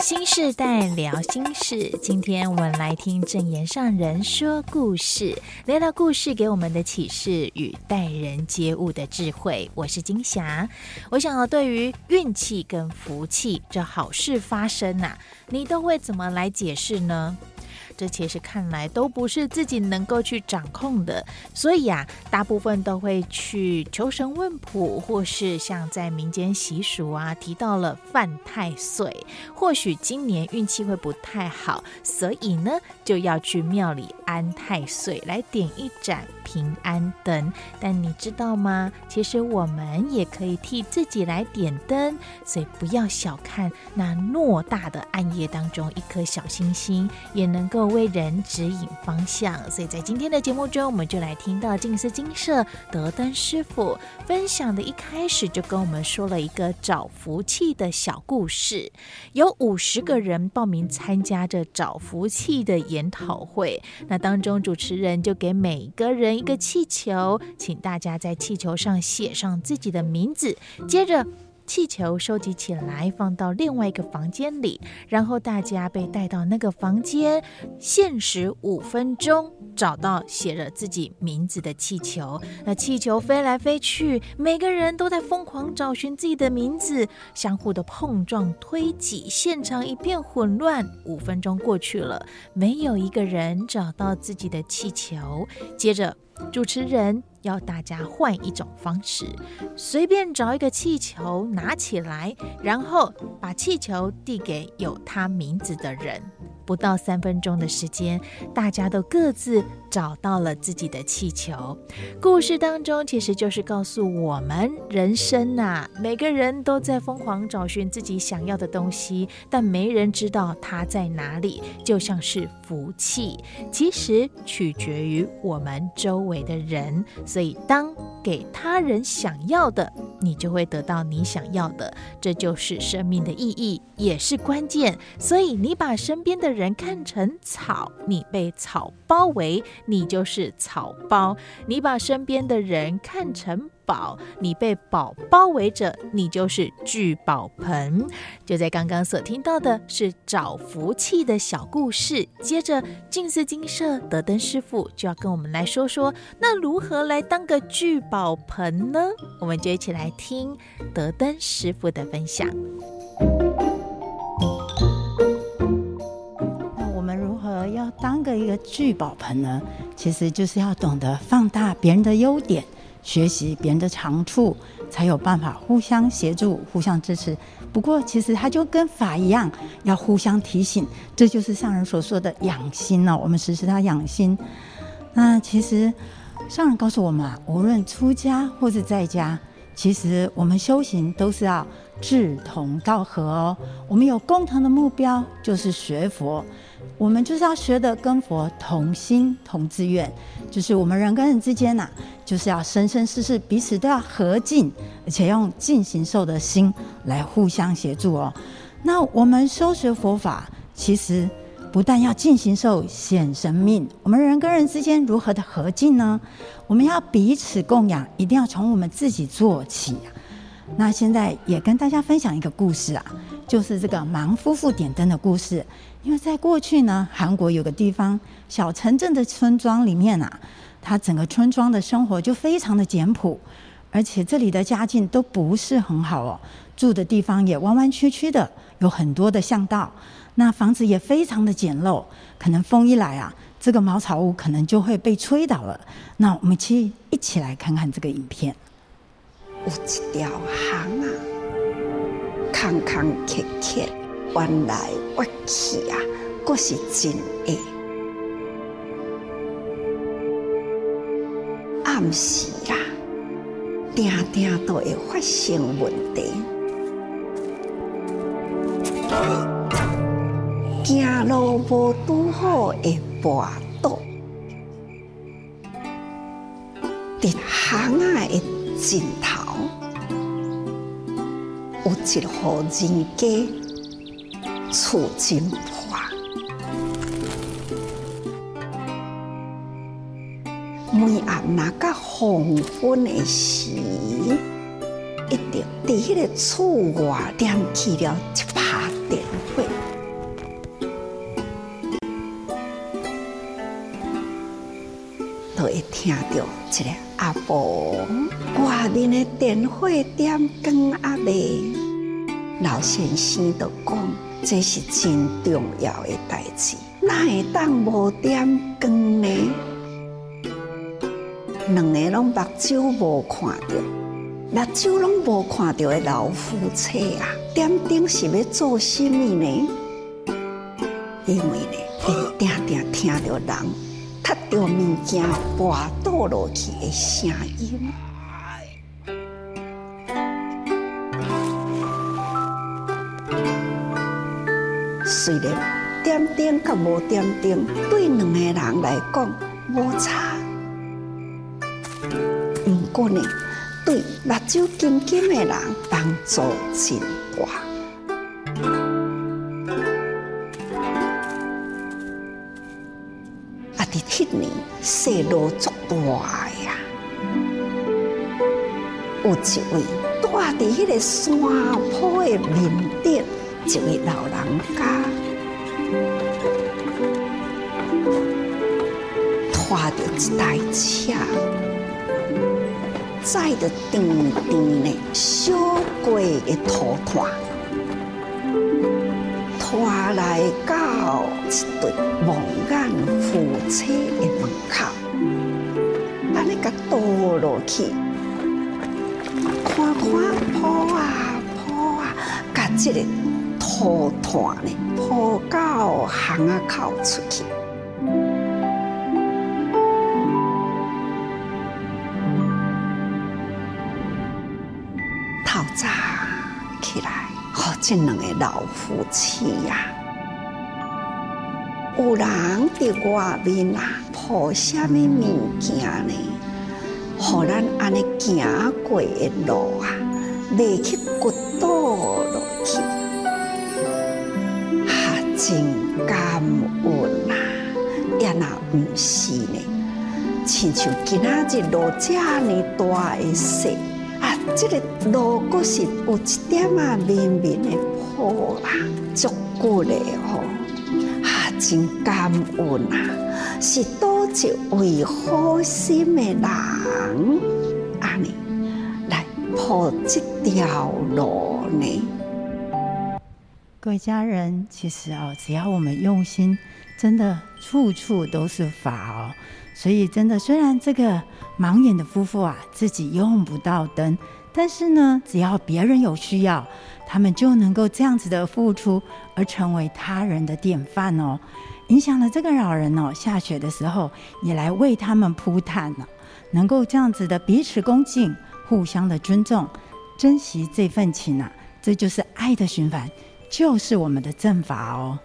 新世代聊心事，今天我们来听正言上人说故事，聊聊故事给我们的启示与待人接物的智慧。我是金霞，我想要对于运气跟福气这好事发生呐、啊，你都会怎么来解释呢？这其实看来都不是自己能够去掌控的，所以啊，大部分都会去求神问卜，或是像在民间习俗啊提到了犯太岁，或许今年运气会不太好，所以呢就要去庙里安太岁，来点一盏平安灯。但你知道吗？其实我们也可以替自己来点灯，所以不要小看那偌大的暗夜当中一颗小星星，也能够。为人指引方向，所以在今天的节目中，我们就来听到静思精舍德灯师傅分享的。一开始就跟我们说了一个找福气的小故事，有五十个人报名参加这找福气的研讨会。那当中主持人就给每个人一个气球，请大家在气球上写上自己的名字，接着。气球收集起来，放到另外一个房间里，然后大家被带到那个房间，限时五分钟找到写着自己名字的气球。那气球飞来飞去，每个人都在疯狂找寻自己的名字，相互的碰撞推挤，现场一片混乱。五分钟过去了，没有一个人找到自己的气球。接着。主持人要大家换一种方式，随便找一个气球拿起来，然后把气球递给有他名字的人。不到三分钟的时间，大家都各自找到了自己的气球。故事当中其实就是告诉我们，人生呐、每个人都在疯狂找寻自己想要的东西，但没人知道它在哪里。就像是福气，其实取决于我们周围的人。所以，当给他人想要的，你就会得到你想要的。这就是生命的意义，也是关键。所以，你把身边的人看成草，你被草包围，你就是草包；你把身边的人看成宝，你被宝包围着，你就是聚宝盆。就在刚刚所听到的是找福气的小故事，接着静思精舍德登师傅就要跟我们来说说，那如何来当个聚宝盆呢？我们就一起来听德登师傅的分享。那我们如何要当个一个聚宝盆呢？其实就是要懂得放大别人的优点。学习别人的长处，才有办法互相协助、互相支持。不过，其实它就跟法一样，要互相提醒。这就是上人所说的养心了。我们时时要养心。那其实上人告诉我们啊，无论出家或是在家，其实我们修行都是要志同道合哦。我们有共同的目标，就是学佛。我们就是要学的跟佛同心同志愿，就是我们人跟人之间呐、就是要生生世世彼此都要和敬，而且用尽行受的心来互相协助哦。那我们修学佛法，其实不但要尽行受显神命，我们人跟人之间如何的和敬呢？我们要彼此供养，一定要从我们自己做起。那现在也跟大家分享一个故事啊，就是这个盲夫妇点灯的故事。因为在过去呢，韩国有个地方小城镇的村庄里面啊，它整个村庄的生活就非常的简朴，而且这里的家境都不是很好哦，住的地方也弯弯曲曲的，有很多的巷道，那房子也非常的简陋，可能风一来啊，这个茅草屋可能就会被吹倒了。那我们去一起来看看这个影片。有一条巷啊，坎坎坷坷，弯来弯去啊，阁是真矮。暗时啦，定定都会发生问题。行路无拄好会跋倒，伫巷仔的尽头。有一户人家，厝前化。每暗那个黄昏的时，一定在迄个厝外点起了一把电火。会听到一个阿婆外面的电火点光阿妹，老先生就讲。这是真重要的代志，哪会当无点光呢？两个拢目睭无看到，目睭拢无看到的老夫妻啊，点灯是要做什么呢？因为呢，会定定听到人。踢到物件滑倒落去的声音，虽然点灯甲无点灯对两个人来讲无差，不过呢，对目睭金金的人帮助真大。迄年雪落足大呀，有一位住伫迄个山坡的面顶，一位老人家，拖着一台车，载着长长的小龟的土团，拖来到一对蒙眼夫妻的门口，安尼个倒落去，看看铺啊铺啊，甲这个土团呢铺到巷啊口出去。透早起来，好，这两个老夫妻呀。有人伫外面啊，铺什么物件呢？互咱安尼行过的路啊，未去毋是呢，亲像今仔日路这么大的雪啊，这个路阁是有一点啊，绵绵的铺啊，足够的吼。真感恩啊！是多一位好心的人，安尼来铺这条路呢。各位家人，其实哦，只要我们用心，真的处处都是法哦。所以真的，虽然这个盲眼的夫妇啊，自己用不到灯，但是呢，只要别人有需要。他们就能够这样子的付出，而成为他人的典范哦。影响了这个老人哦，下雪的时候也来为他们铺炭了。能够这样子的彼此恭敬，互相的尊重，珍惜这份情啊，这就是爱的循环，就是我们的正法哦。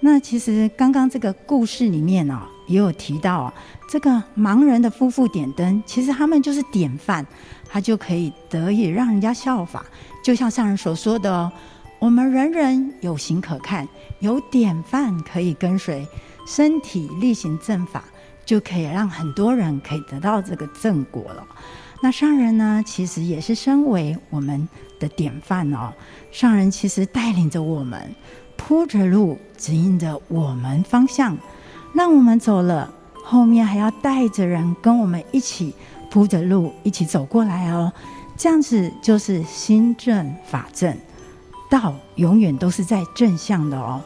那其实刚刚这个故事里面哦，也有提到啊，这个盲人的夫妇点灯，其实他们就是典范，他就可以得以让人家效法。就像上人所说的哦，我们人人有形可看，有典范可以跟随，身体力行正法，就可以让很多人可以得到这个正果了。那上人呢，其实也是身为我们的典范哦。上人其实带领着我们，铺着路，指引着我们方向，让我们走了，后面还要带着人跟我们一起铺着路，一起走过来哦。这样子就是心正法正，道永远都是在正向的哦。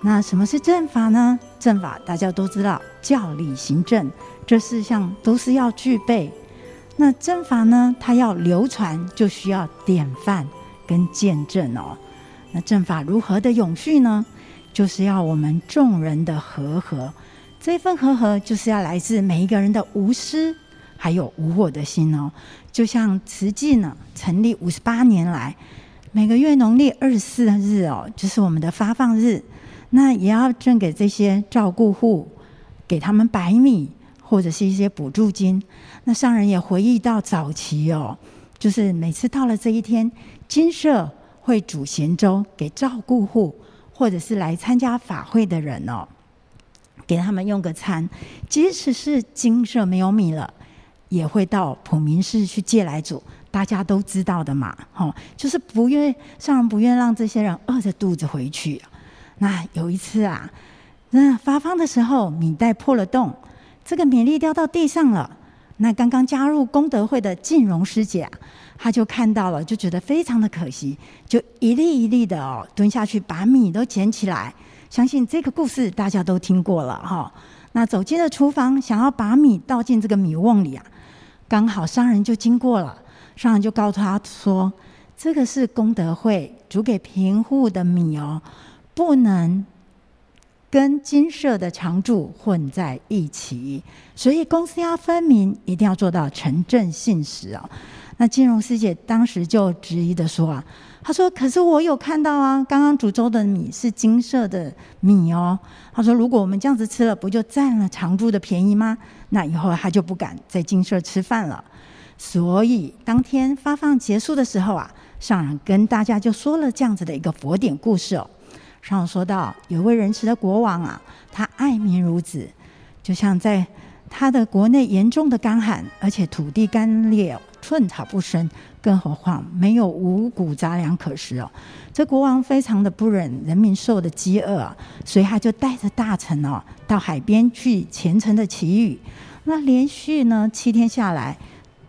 那什么是正法呢？正法大家都知道，教理行正这四项都是要具备。那正法呢，它要流传，就需要典范跟见证哦。那正法如何的永续呢？就是要我们众人的和合，这份和合就是要来自每一个人的无私。还有无我的心哦，就像慈济呢，成立五十八年来，每个月农历二十四日哦，就是我们的发放日，那也要赠给这些照顾户，给他们白米或者是一些补助金。那上人也回忆到早期哦，就是每次到了这一天，金舍会煮咸粥给照顾户或者是来参加法会的人哦，给他们用个餐，即使是精舍没有米了。也会到普明寺去借来煮，大家都知道的嘛，吼，就是不愿上人不愿让这些人饿着肚子回去。那有一次啊，那发放的时候米袋破了洞，这个米粒掉到地上了。那刚刚加入功德会的静荣师姐啊，她就看到了，就觉得非常的可惜，就一粒一粒的哦蹲下去把米都捡起来。相信这个故事大家都听过了哈。那走进了厨房，想要把米倒进这个米瓮里啊，刚好商人就经过了，商人就告诉他说：“这个是功德会煮给贫户的米哦，不能。”跟金舍的常住混在一起，所以公私要分明，一定要做到诚正信实哦。那金融师姐当时就质疑的说啊，她说：“可是我有看到啊，刚刚煮粥的米是金色的米哦。”她说：“如果我们这样子吃了，不就占了常住的便宜吗？那以后他就不敢在金舍吃饭了。”所以当天发放结束的时候啊，上人跟大家就说了这样子的一个佛典故事哦。上说到，有位仁慈的国王啊，他爱民如子，就像在他的国内严重的干旱，而且土地干裂，寸草不生，更何况没有五谷杂粮可食哦。这国王非常的不忍人民受的饥饿，所以他就带着大臣哦到海边去虔诚的祈雨。那连续呢七天下来，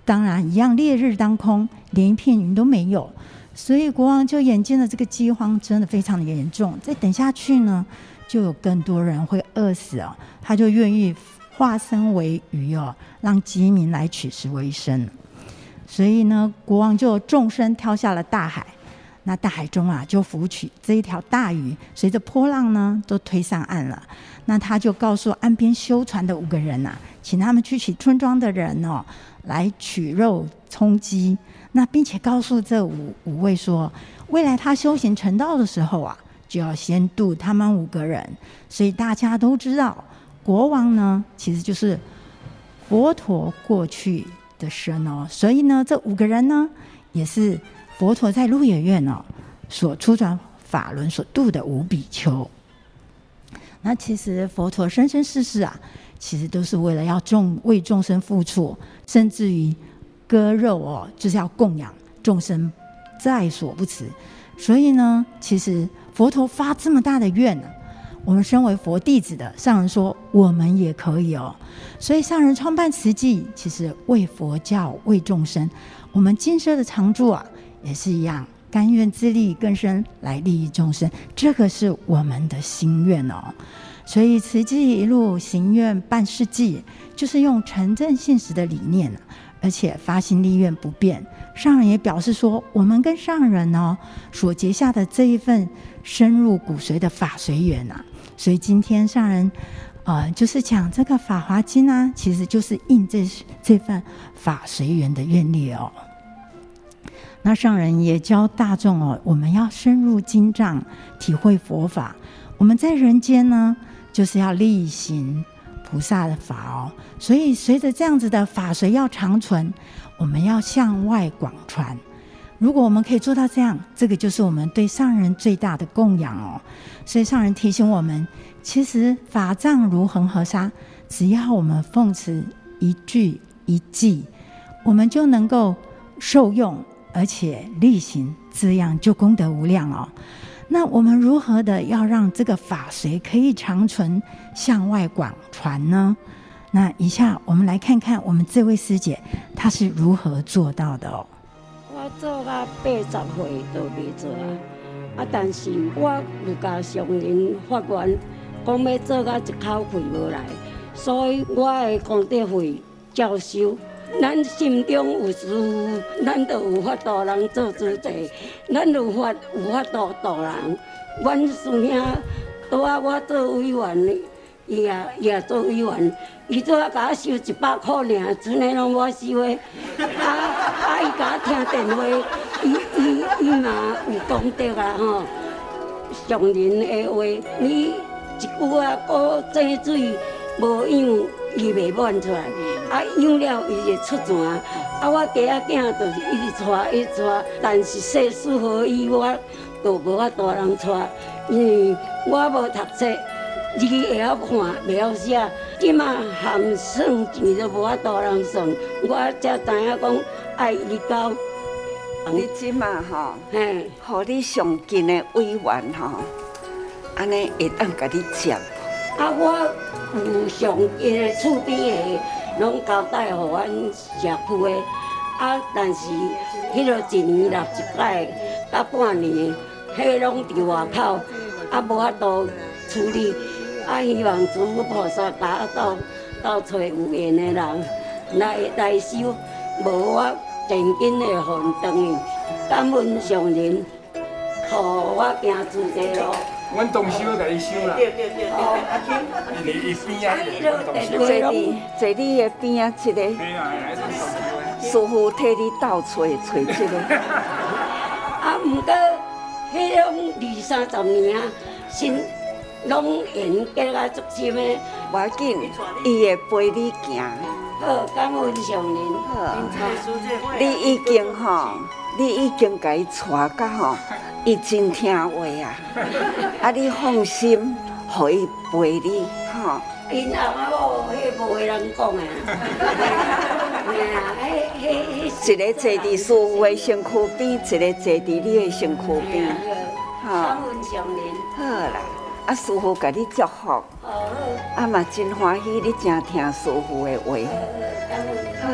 当然一样烈日当空，连一片云都没有。所以国王就眼见了这个饥荒真的非常的严重，再等下去呢，就有更多人会饿死哦。他就愿意化身为鱼哦，让饥民来取食为生。所以呢，国王就纵身跳下了大海，那大海中啊，就浮起这一条大鱼，随着波浪呢，都推上岸了。那他就告诉岸边修船的五个人呐、啊，请他们去取村庄的人哦，来取肉充饥。那并且告诉这五五位说，未来他修行成道的时候啊，就要先度他们五个人。所以大家都知道，国王呢其实就是佛陀过去的身哦。所以呢，这五个人呢，也是佛陀在鹿野苑哦所初转法轮所度的五比丘。那其实佛陀生生世世啊，其实都是为了要众为众生付出，甚至于。割肉哦，就是要供养众生，在所不辞。所以呢，其实佛陀发这么大的愿呢，我们身为佛弟子的上人说，我们也可以哦。所以上人创办慈济，其实为佛教、为众生。我们今生的常住啊，也是一样，甘愿自利更生来利益众生，这个是我们的心愿哦。所以慈济一路行愿办事济，就是用诚正信实的理念而且发心立愿不变，上人也表示说，我们跟上人呢所结下的这一份深入骨髓的法随缘啊，所以今天上人，呃，就是讲这个《法华经》啊，其实就是印这这份法随缘的愿力哦。那上人也教大众哦，我们要深入经藏，体会佛法。我们在人间呢，就是要力行。菩萨的法哦，所以随着这样子的法随要长存，我们要向外广传。如果我们可以做到这样，这个就是我们对上人最大的供养哦。所以上人提醒我们，其实法藏如恒河沙，只要我们奉持一句一偈，我们就能够受用，而且力行，这样就功德无量哦。那我们如何的要让这个法随可以长存，向外广传呢？那以下我们来看看我们这位师姐她是如何做到的哦。我做到八十岁都未做啊，啊！但是我有甲上人发愿，讲要做到一口气无来，所以我的功德会照收。咱心中有师父，咱就有法度人做主席。咱有法有法度度人。阮师兄拄啊，我做委员，伊也伊也做委员。伊拄啊，甲我收一百块尔，剩的拢我收的。啊啊！伊甲我听电话，伊伊伊嘛有功德啊吼。上人的话，你一句啊，过井水无样，伊袂满出来。啊，养了伊就出泉，啊，我家仔囝就是一直带一直带，但是世事何以我都无法大人带，因为我无读册，字会晓看，袂晓写，即嘛含算钱都无法大人算，我才知影讲爱伊教。你即嘛吼，嘿，互你上近的委员吼，安尼会当甲你接。啊，我有上近的厝边个拢交代互阮社区的，啊，但是迄落一年六一摆，到半年，迄个拢伫外口，啊，无法度处理，啊，希望诸佛菩萨打到到找有缘的人来来收，无我真紧的互因转去，感恩上人，互我行出这路。阮动手甲伊收啦，对对对，阿金，伊伊边啊，坐伫坐伫个边啊，一个师傅替你倒找找一个。啊，毋过，迄种二三十年啊，心拢缘结啊足深的，无要紧，伊会陪你行。好，感恩上人。好，你已经吼，你已经甲伊带甲吼。伊真听话啊！啊，你放心，互伊陪你，吼。因阿妈某迄无话人讲啊。一个坐伫师傅的身躯边，一个坐伫你的身躯边。好啦，啊，师傅甲你祝福。好。啊嘛，真欢喜，你真听师傅的话。好。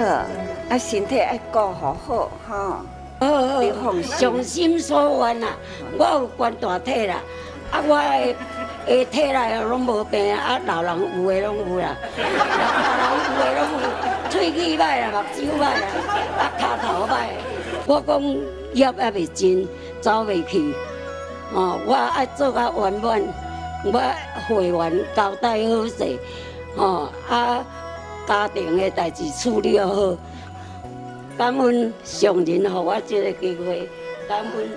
啊，身体爱顾好好，吼。好，你放，上心所愿啦，我有关大体啦，啊，我的的体内拢无病啊，老人有的拢有啦，老人有的拢有，喙齿歹啦，目睭歹啦，啊，骹头歹，我讲业还未尽，走未去，哦，我爱做较圆满，我会员交代好势，哦，啊，家庭的代志处理好。感恩上人，给我这个机会。感恩，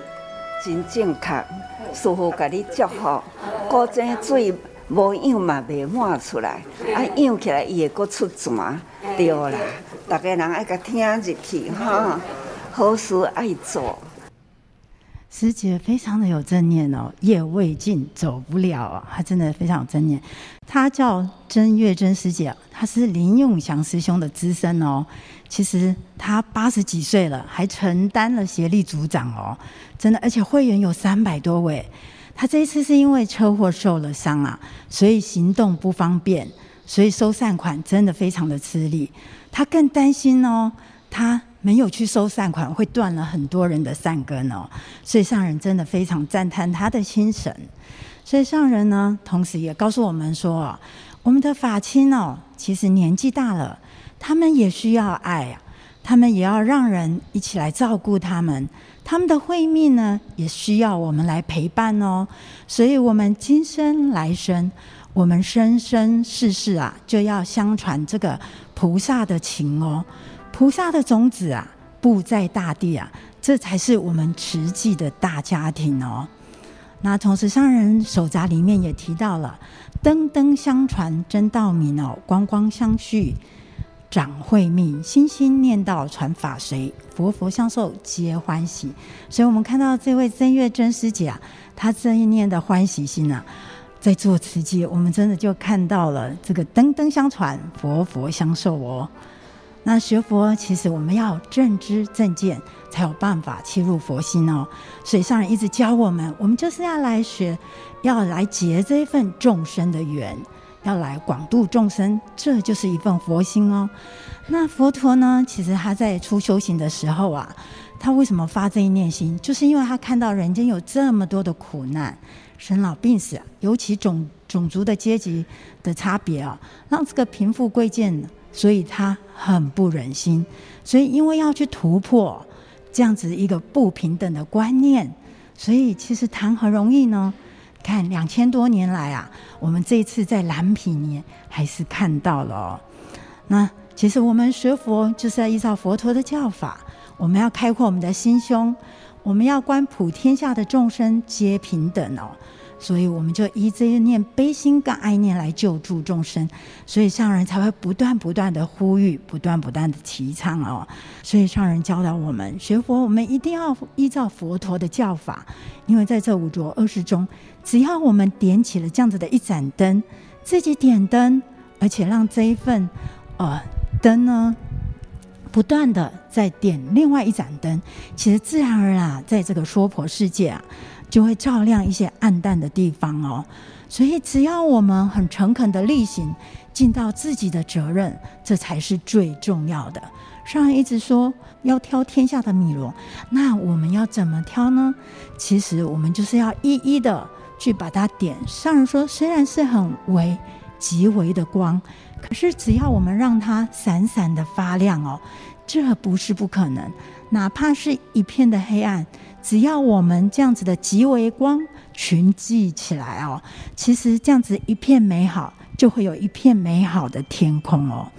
真正确，师父给你祝福。古井水无养嘛，未满出来，啊，养起来伊会搁出泉。对啦，大家人爱甲听入去哈，好事爱做。师姐非常的有正念哦，业未尽走不了啊，她真的非常有正念。她叫曾月珍师姐，她是林永祥师兄的资深哦。其实她八十几岁了，还承担了协力组长哦，真的，而且会员有三百多位。她这一次是因为车祸受了伤啊，所以行动不方便，所以收善款真的非常的吃力。她更担心哦，她。没有去收善款，会断了很多人的善根哦。所以上人真的非常赞叹他的心神。所以上人呢，同时也告诉我们说，我们的法亲哦，其实年纪大了，他们也需要爱，他们也要让人一起来照顾他们。他们的慧命呢，也需要我们来陪伴哦。所以，我们今生来生，我们生生世世啊，就要相传这个菩萨的情哦。菩萨的种子啊，布在大地啊，这才是我们慈济的大家庭哦。那同时，上人手札里面也提到了“灯灯相传真道明哦，光光相续长慧命，心心念道传法随，佛佛相授皆欢喜”。所以，我们看到这位真月真师姐啊，她这一念的欢喜心啊，在做慈济，我们真的就看到了这个“灯灯相传，佛佛相授”哦。那学佛其实我们要正知正见，才有办法切入佛心哦。所以上人一直教我们，我们就是要来学，要来结这一份众生的缘，要来广度众生，这就是一份佛心哦。那佛陀呢，其实他在初修行的时候啊，他为什么发这一念心？就是因为他看到人间有这么多的苦难，生老病死，尤其种种族的阶级的差别啊，让这个贫富贵贱。所以他很不忍心，所以因为要去突破这样子一个不平等的观念，所以其实谈何容易呢？看两千多年来啊，我们这一次在蓝毗尼还是看到了哦。那其实我们学佛就是要依照佛陀的教法，我们要开阔我们的心胸，我们要观普天下的众生皆平等哦。所以我们就依这些念悲心跟爱念来救助众生，所以上人才会不断不断的呼吁，不断不断的提倡哦。所以上人教导我们学佛，我们一定要依照佛陀的教法，因为在这五浊恶世中，只要我们点起了这样子的一盏灯，自己点灯，而且让这一份呃灯呢，不断的在点另外一盏灯，其实自然而然，在这个娑婆世界啊。就会照亮一些暗淡的地方哦。所以，只要我们很诚恳的力行，尽到自己的责任，这才是最重要的。上人一直说要挑天下的米罗，那我们要怎么挑呢？其实我们就是要一一的去把它点。上人说，虽然是很微、极微的光，可是只要我们让它闪闪的发亮哦，这不是不可能。哪怕是一片的黑暗，只要我们这样子的极微光群聚起来哦，其实这样子一片美好，就会有一片美好的天空哦。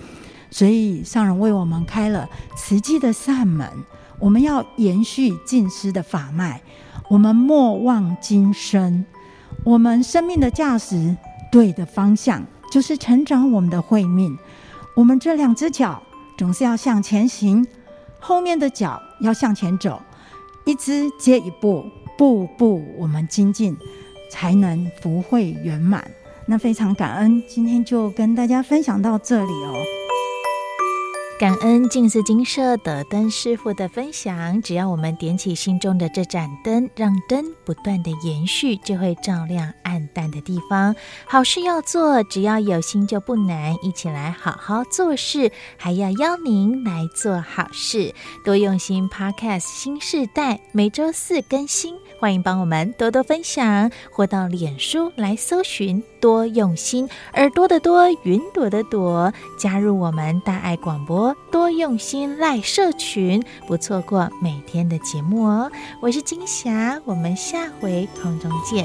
所以上人为我们开了慈济的善门，我们要延续尽失的法脉，我们莫忘今生，我们生命的价值对的方向就是成长我们的慧命。我们这两只脚总是要向前行，后面的脚要向前走，一支接一步，步步我们精进，才能福慧圆满。那非常感恩，今天就跟大家分享到这里哦。感恩静思精舍德灯师傅的分享。只要我们点起心中的这盏灯，让灯不断的延续，就会照亮暗淡的地方。好事要做，只要有心就不难。一起来好好做事，还要邀您来做好事。多用心 Podcast 新世代，每周四更新。欢迎帮我们多多分享，或到脸书来搜寻“多用心”，耳朵的多，云朵的朵，加入我们大爱广播多用心赖社群，不错过每天的节目哦。我是金霞，我们下回空中见。